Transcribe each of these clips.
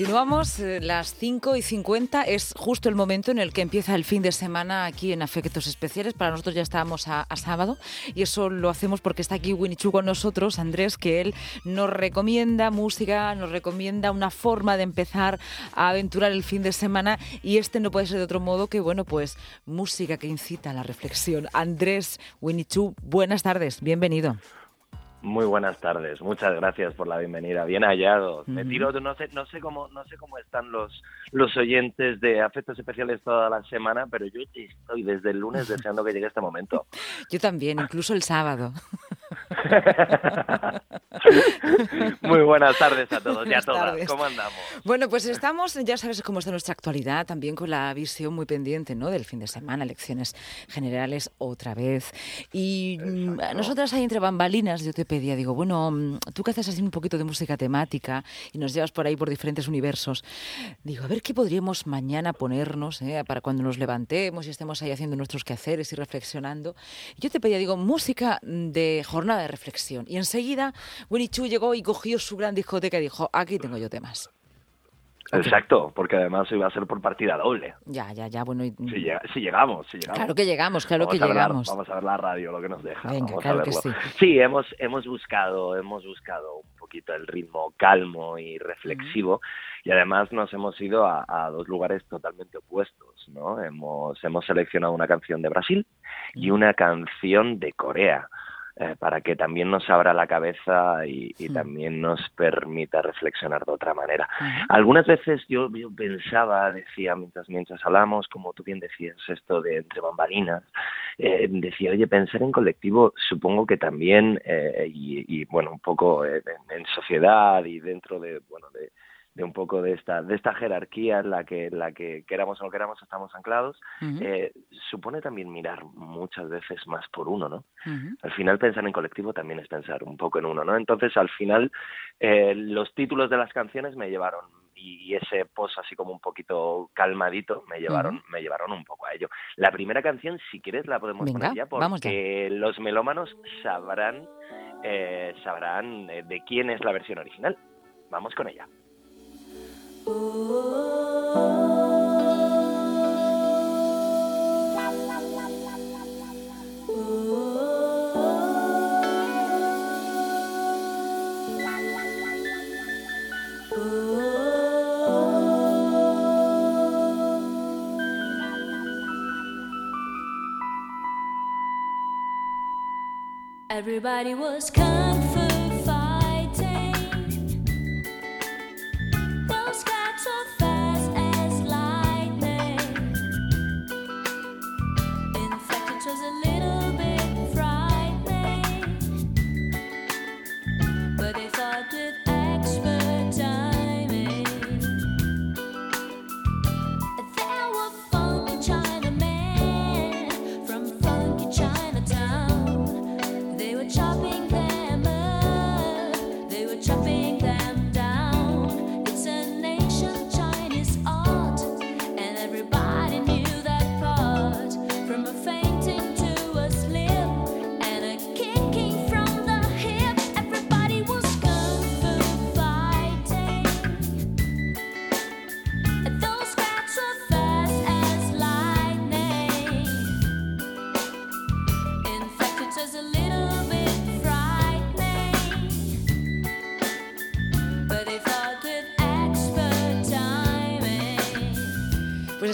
Continuamos eh, las 5 y 50. Es justo el momento en el que empieza el fin de semana aquí en Afectos Especiales. Para nosotros ya estábamos a, sábado y eso lo hacemos porque está aquí Winnie Chu con nosotros, Andrés, que él nos recomienda música, nos recomienda una forma de empezar a aventurar el fin de semana y este no puede ser de otro modo que, bueno, pues música que incita a la reflexión. Andrés Winnie Chu, buenas tardes, bienvenido. Muy buenas tardes, muchas gracias por la bienvenida, bien hallado. Me tiro, no sé, no sé cómo, no sé cómo están los los oyentes de afectos especiales toda la semana, pero yo estoy desde el lunes deseando que llegue este momento. Yo también, incluso el sábado. Muy buenas tardes a todos y a todas. ¿Cómo andamos? Bueno, pues estamos, ya sabes cómo está nuestra actualidad, también con la visión muy pendiente, ¿no? Del fin de semana, elecciones generales otra vez. Y mm, nosotras ahí entre bambalinas, yo te pedía, digo, bueno, mm, tú que haces así un poquito de música temática y nos llevas por ahí por diferentes universos, digo, a ver qué podríamos mañana ponernos eh, para cuando nos levantemos y estemos ahí haciendo nuestros quehaceres y reflexionando. Yo te pedía, digo, música de jornada de reflexión. Y enseguida Winnie Chu llegó y cogió su gran discoteca y dijo, aquí tengo yo temas. Exacto, porque además iba a ser por partida doble. Ya, ya, ya, bueno. Si, llegamos, si llegamos. Claro que llegamos, claro que llegamos. vamos a ver la radio, lo que nos deja. Venga, claro que sí. Sí, hemos, hemos buscado, hemos buscado un poquito el ritmo calmo y reflexivo y además nos hemos ido a, a, dos lugares totalmente opuestos, ¿no? Hemos, hemos seleccionado una canción de Brasil y una canción de Corea. Eh, para que también nos abra la cabeza y, también nos permita reflexionar de otra manera. Algunas veces yo, pensaba, decía, mientras, mientras hablamos, como tú bien decías, esto de entre bambalinas, eh, decía, oye, pensar en colectivo supongo que también, eh, y, bueno, un poco en, en, sociedad y dentro de, bueno, de, de un poco de esta de esta jerarquía en la que la que queramos o no queramos estamos anclados eh, supone también mirar muchas veces más por uno no al final pensar en colectivo también es pensar un poco en uno no entonces al final eh, los títulos de las canciones me llevaron y ese post así como un poquito calmadito me llevaron me llevaron un poco a ello. La primera canción si quieres la podemos poner ya porque los melómanos sabrán eh, sabrán de quién es la versión original. Vamos con ella Everybody was kung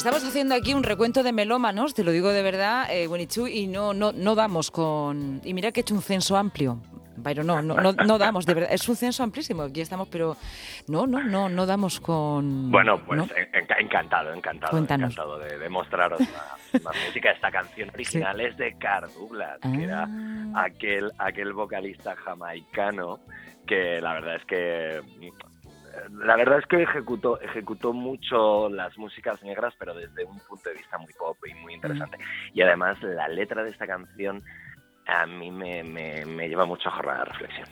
fu. estamos haciendo aquí un recuento de melómanos, te lo digo de verdad, eh, y no, no, no damos con... Y mira que he hecho un censo amplio, pero no, no, no, damos, de verdad, es un censo amplísimo, aquí estamos, pero no, no, no, no damos con... Bueno, pues encantado, encantado, encantado de, demostraros la, música. Esta canción original es de Carl Douglas, que era ah. aquel, aquel vocalista jamaicano que la verdad es que la verdad es que ejecutó, ejecutó mucho las músicas negras, pero desde un punto de vista muy pop y muy interesante. Y además la letra de esta canción a mí me, me, lleva mucho a jornada de reflexión,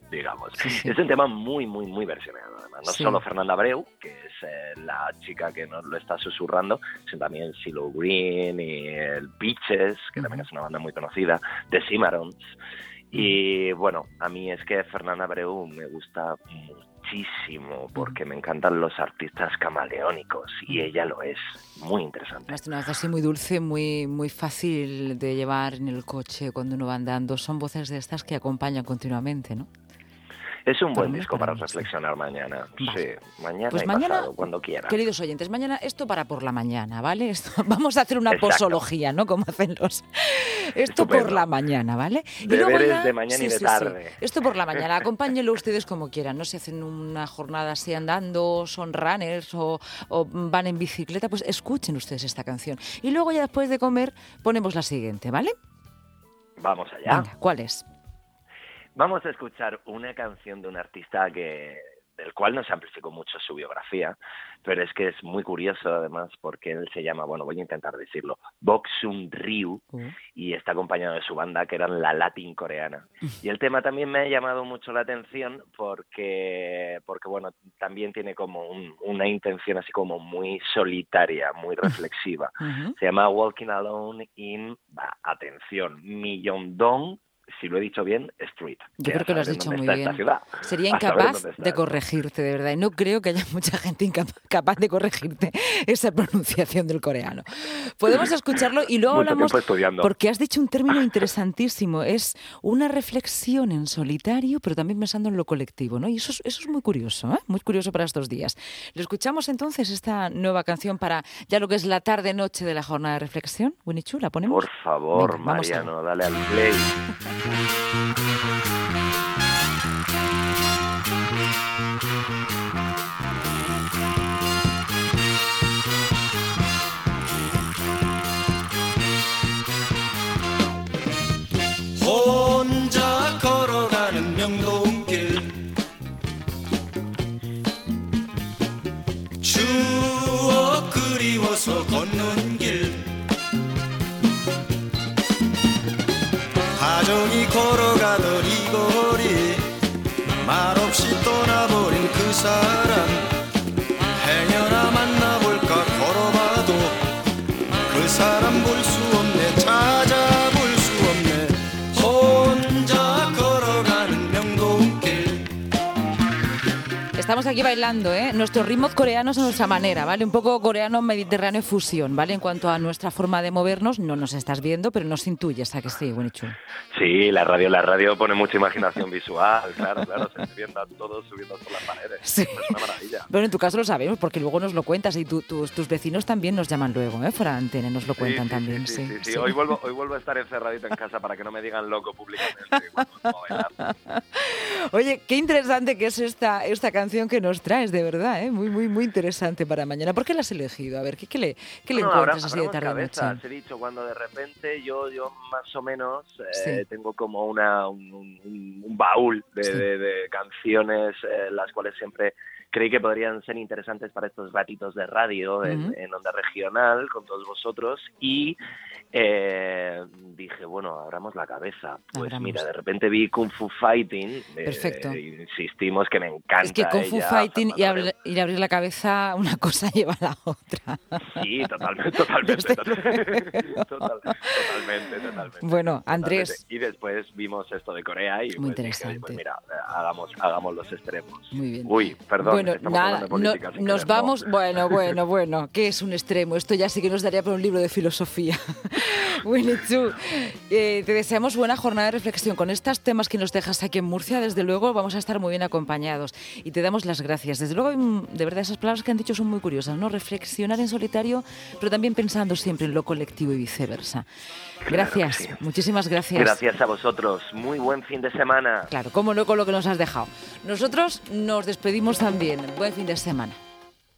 digamos. Es un tema muy, muy, muy versionado, además. No solo Fernanda Abreu, que es eh, la chica que nos lo está susurrando, sino también Silo Green y el Peaches, que también es una banda muy conocida, The Cimarrons. Y bueno, a mí es que Fernanda Abreu me gusta mucho muchísimo porque me encantan los artistas camaleónicos y ella lo es. Muy interesante. Además, una voz así muy dulce, muy, muy fácil de llevar en el coche cuando uno va andando. Son voces de estas que acompañan continuamente, ¿no? Es un buen disco para reflexionar mañana. Vale. Sí, mañana Pues y mañana, pasado, cuando quieran. queridos oyentes, mañana esto para por la mañana, ¿vale? Esto- vamos a hacer una Exacto. posología, ¿no? Como hacen los... Esto Estupendo. por la mañana, ¿vale? Deberes de mañana y de tarde. Esto por la mañana, acompáñenlo ustedes como quieran, ¿no? Si hacen una jornada así andando, son runners o, o van en bicicleta, pues escuchen ustedes esta canción. Y luego ya después de comer ponemos la siguiente, ¿vale? Vamos allá. Venga, ¿cuál es? Vamos a escuchar una canción de un artista que del cual no se amplificó mucho su biografía, pero es que es muy curioso además porque él se llama, bueno, voy a intentar decirlo, Boxung Ryu Uh, y está acompañado de su banda que eran la Latin coreana. Y el tema también me ha llamado mucho la atención porque, porque bueno, también tiene como un- una intención así como muy solitaria, muy reflexiva. ujú. Se llama Walking Alone in, bah, atención, Myeongdong, si lo he dicho bien, Street. Yo creo que lo has dicho muy bien. Sería incapaz de corregirte, de verdad. Y no creo que haya mucha gente incapa- capaz de corregirte esa pronunciación del coreano. Podemos escucharlo y luego hablamos, porque has dicho un término interesantísimo. Es una reflexión en solitario, pero también pensando en lo colectivo, ¿no? Y eso es, eso es muy curioso, ¿eh? Muy curioso para estos días. ¿Le escuchamos entonces esta nueva canción para ya lo que es la tarde-noche de la jornada de reflexión? Winnie Chu, ¿la ponemos? Por favor, Venga. Mariano, dale al play. Oh! Estamos aquí bailando, ¿eh? Nuestros ritmos coreanos a nuestra manera, ¿vale? Un poco coreano-mediterráneo fusión, ¿vale? En cuanto a nuestra forma de movernos, no nos estás viendo, pero nos intuyes, ¿a que sí, Winnie Chu? Sí, la radio, la radio pone mucha imaginación visual, claro, claro, se viendo a todos subiendo por las paredes. Sí. Es una maravilla. Pero en tu caso lo sabemos, porque luego nos lo cuentas y tu- tus, tus vecinos también nos llaman luego, ¿eh? Fuera antena, nos lo cuentan Sí, sí, también, sí, sí. sí. Hoy, vuelvo, hoy vuelvo a estar encerradito en casa para que no me digan loco públicamente. Bueno. Oye, qué interesante que es esta, esta canción que nos traes, de verdad, ¿eh? Muy, muy, muy interesante para mañana. ¿Por qué la has elegido? A ver, ¿qué, qué le, qué le encuentras abra- así de tarde noche? cabezas, He dicho, cuando de repente yo, yo más o menos eh, Sí. tengo como una, un, un- un baúl de, Sí. de- de canciones, eh, las cuales siempre creí que podrían ser interesantes para estos ratitos de radio en, onda regional con todos vosotros y eh, dije, bueno, abramos la cabeza. Pues Abramos. mira, de repente vi Kung Fu Fighting. eh, Perfecto. insistimos que me encanta. Es que Kung Fu ella, Fighting y, abrir- y abrir la cabeza, una cosa lleva a la otra. Sí, totalmente, totalmente. Total- totalmente, totalmente. Bueno, Andrés. Totalmente. Y después vimos esto de Corea y Muy pues dije, interesante. pues mira, hagamos, hagamos los extremos. Muy bien. Uy, perdón. bueno, estamos nada, no- nos vamos. Bueno, bueno, bueno, ¿qué es un extremo? Esto ya sí que nos daría para un libro de filosofía. Winnie Chu, eh, te deseamos buena jornada de reflexión. Con estos temas que nos dejas aquí en Murcia, desde luego vamos a estar muy bien acompañados. Y te damos las gracias. Desde luego, de verdad, esas palabras que han dicho son muy curiosas, ¿no? Reflexionar en solitario, pero también pensando siempre en lo colectivo y viceversa. Gracias, que sí. muchísimas gracias. Gracias a vosotros. Muy buen fin de semana. Claro, cómo no con lo que nos has dejado. Nosotros nos despedimos también. Buen fin de semana.